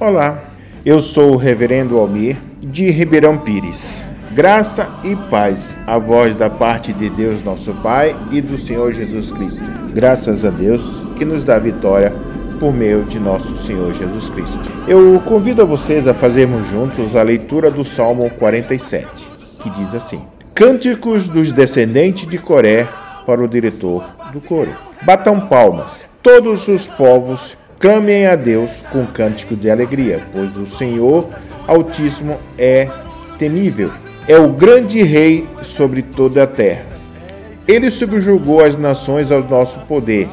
Olá, eu sou o Reverendo Almir de Ribeirão Pires. Graça e paz, a voz da parte de Deus nosso Pai e do Senhor Jesus Cristo. Graças a Deus que nos dá vitória por meio de nosso Senhor Jesus Cristo. Eu convido a vocês a fazermos juntos a leitura do Salmo 47, que diz assim: Cânticos dos descendentes de Coré para o diretor do coro. Batam palmas, todos os povos Clamem a Deus com cântico de alegria, pois o Senhor Altíssimo é temível. É o grande rei sobre toda a terra. Ele subjugou as nações ao nosso poder.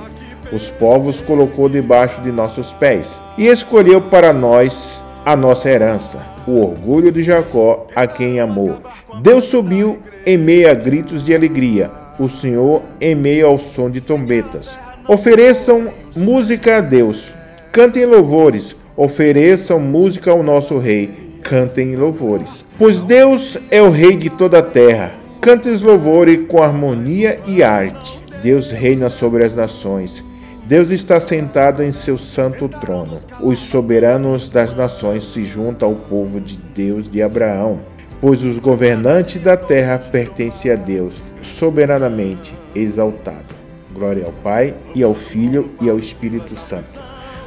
Os povos colocou debaixo de nossos pés e escolheu para nós a nossa herança, o orgulho de Jacó, a quem amou. Deus subiu em meio a gritos de alegria, o Senhor em meio ao som de trombetas. Ofereçam música a Deus, cantem louvores, ofereçam música ao nosso Rei, cantem louvores. Pois Deus é o Rei de toda a terra, cantem os louvores com harmonia e arte. Deus reina sobre as nações. Deus está sentado em seu santo trono. Os soberanos das nações se juntam ao povo de Deus de Abraão, pois os governantes da terra pertencem a Deus, soberanamente exaltado. Glória ao Pai, e ao Filho, e ao Espírito Santo,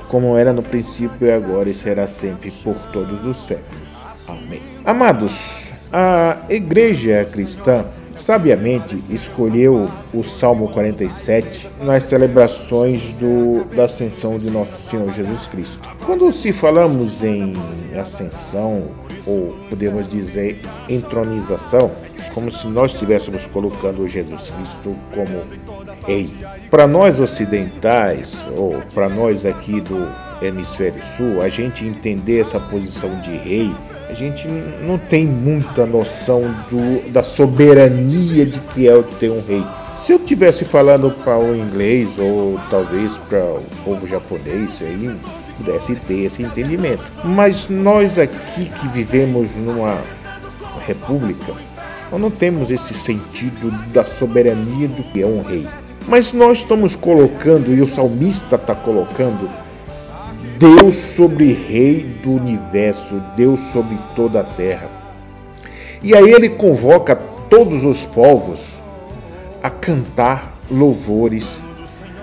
como era no princípio e agora e será sempre por todos os séculos. Amém. Amados, a igreja cristã sabiamente escolheu o Salmo 47 nas celebrações do, da ascensão de nosso Senhor Jesus Cristo. Quando se falamos em ascensão, ou podemos dizer entronização, como se nós estivéssemos colocando Jesus Cristo como Para nós ocidentais, ou para nós aqui do hemisfério sul, a gente entender essa posição de rei, a gente não tem muita noção do, da soberania de que é ter um rei. Se eu tivesse falando para o inglês ou talvez para o povo japonês, aí pudesse ter esse entendimento. Mas nós aqui que vivemos numa república, nós não temos esse sentido da soberania do que é um rei. Mas nós estamos colocando, e o salmista está colocando, Deus sobre rei do universo, Deus sobre toda a terra. E aí ele convoca todos os povos a cantar louvores,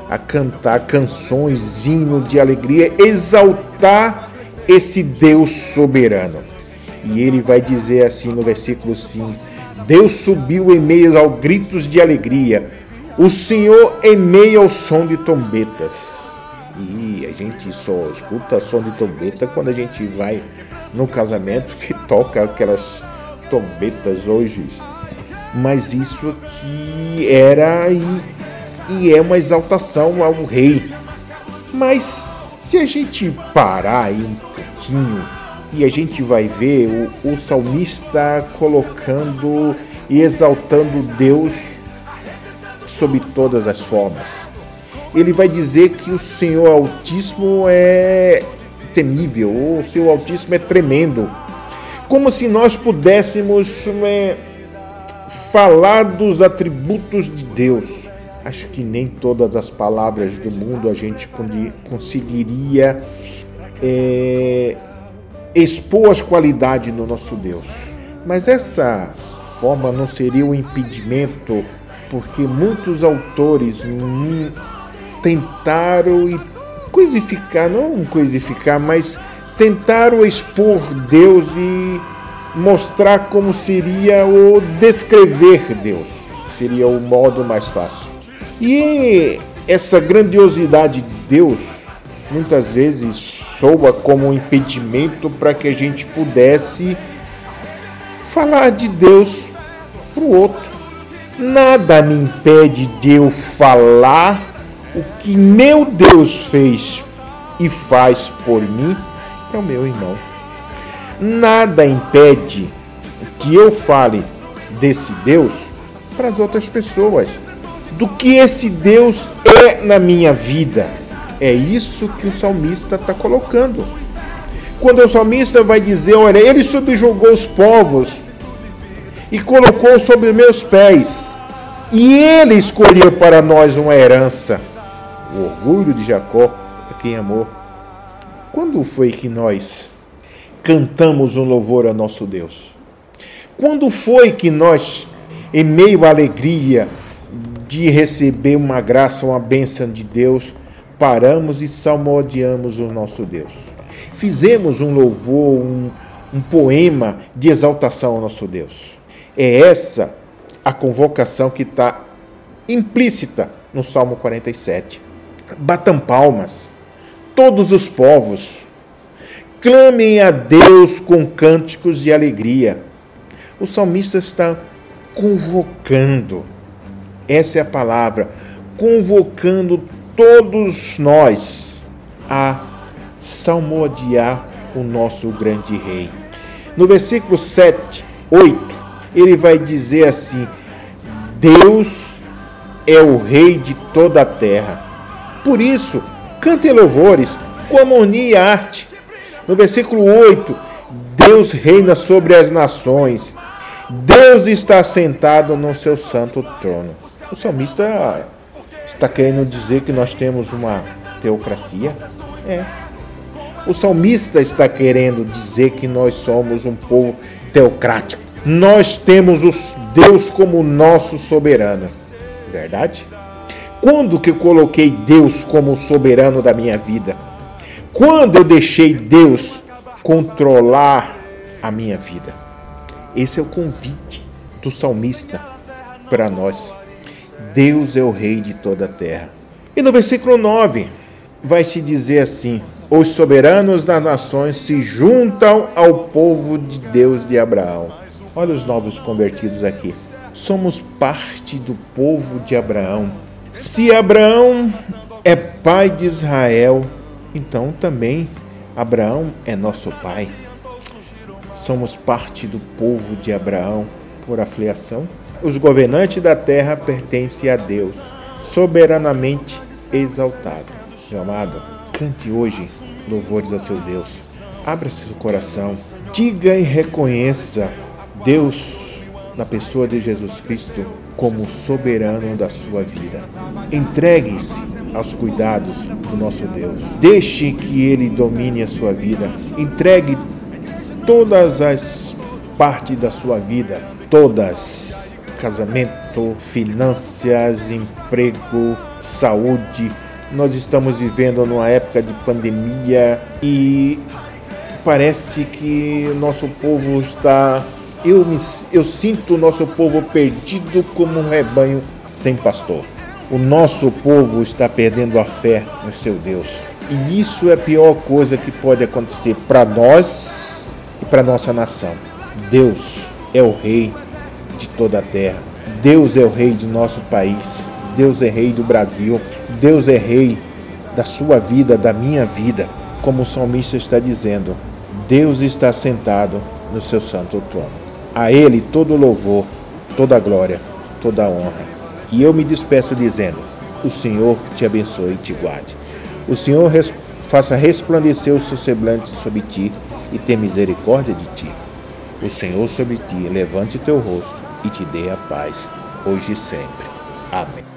a cantar canções, hino de alegria, exaltar esse Deus soberano. E ele vai dizer assim no versículo 5: Deus subiu em meio aos gritos de alegria, o Senhor em ao som de trombetas. E a gente só escuta som de trombeta quando a gente vai no casamento que toca aquelas trombetas hoje. Mas isso aqui era e, e é uma exaltação ao rei. Mas se a gente parar aí um pouquinho e a gente vai ver o, o salmista colocando e exaltando Deus sob todas as formas. Ele vai dizer que o Senhor Altíssimo é temível, o Senhor Altíssimo é tremendo. Como se nós pudéssemos é, falar dos atributos de Deus. Acho que nem todas as palavras do mundo a gente conseguiria é, expor as qualidades do nosso Deus. Mas essa forma não seria um impedimento porque muitos autores tentaram e coisificar, não coisificar, mas tentaram expor Deus e mostrar como seria o descrever Deus. Seria o modo mais fácil. E essa grandiosidade de Deus muitas vezes soa como um impedimento para que a gente pudesse falar de Deus para o outro. Nada me impede de eu falar o que meu Deus fez e faz por mim para o meu irmão. Nada impede que eu fale desse Deus para as outras pessoas, do que esse Deus é na minha vida. É isso que o salmista está colocando. Quando o salmista vai dizer, olha, ele subjugou os povos e colocou sobre meus pés. E ele escolheu para nós uma herança, o orgulho de Jacó, a quem amou. Quando foi que nós cantamos um louvor ao nosso Deus? Quando foi que nós, em meio à alegria de receber uma graça, uma bênção de Deus, paramos e salmodiamos o nosso Deus? Fizemos um louvor, um, um poema de exaltação ao nosso Deus. É essa a convocação que está implícita no Salmo 47. Batam palmas, todos os povos, clamem a Deus com cânticos de alegria. O salmista está convocando, essa é a palavra, convocando todos nós a salmodiar o nosso grande rei. No versículo 7, 8, ele vai dizer assim: Deus é o rei de toda a terra. Por isso, cante louvores com harmonia e arte. No versículo 8, Deus reina sobre as nações. Deus está sentado no seu santo trono. O salmista está querendo dizer que nós temos uma teocracia? É. O salmista está querendo dizer que nós somos um povo teocrático. Nós temos os Deus como nosso soberano. Verdade? Quando que eu coloquei Deus como soberano da minha vida? Quando eu deixei Deus controlar a minha vida? Esse é o convite do salmista para nós. Deus é o rei de toda a terra. E no versículo 9, vai se dizer assim: Os soberanos das nações se juntam ao povo de Deus de Abraão. Olha os novos convertidos aqui. Somos parte do povo de Abraão. Se Abraão é pai de Israel, então também Abraão é nosso pai. Somos parte do povo de Abraão por afiliação. Os governantes da terra pertencem a Deus, soberanamente exaltado. Meu amado, cante hoje louvores a seu Deus. Abra seu coração. Diga e reconheça Deus na pessoa de Jesus Cristo como soberano da sua vida. Entregue-se aos cuidados do nosso Deus. Deixe que Ele domine a sua vida. Entregue todas as partes da sua vida, todas: casamento, finanças, emprego, saúde, nós estamos vivendo numa época de pandemia e parece que nosso povo está. Eu, me, eu sinto o nosso povo perdido como um rebanho sem pastor. O nosso povo está perdendo a fé no seu Deus. E isso é a pior coisa que pode acontecer para nós e para nossa nação. Deus é o rei de toda a terra. Deus é o rei de nosso país. Deus é rei do Brasil. Deus é rei da sua vida, da minha vida, como o salmista está dizendo. Deus está sentado no seu santo trono. A Ele todo louvor, toda glória, toda honra. E eu me despeço dizendo: O Senhor te abençoe e te guarde. O Senhor res faça resplandecer o seu semblante sobre ti e tenha misericórdia de ti. O Senhor sobre ti levante teu rosto e te dê a paz, hoje e sempre. Amém.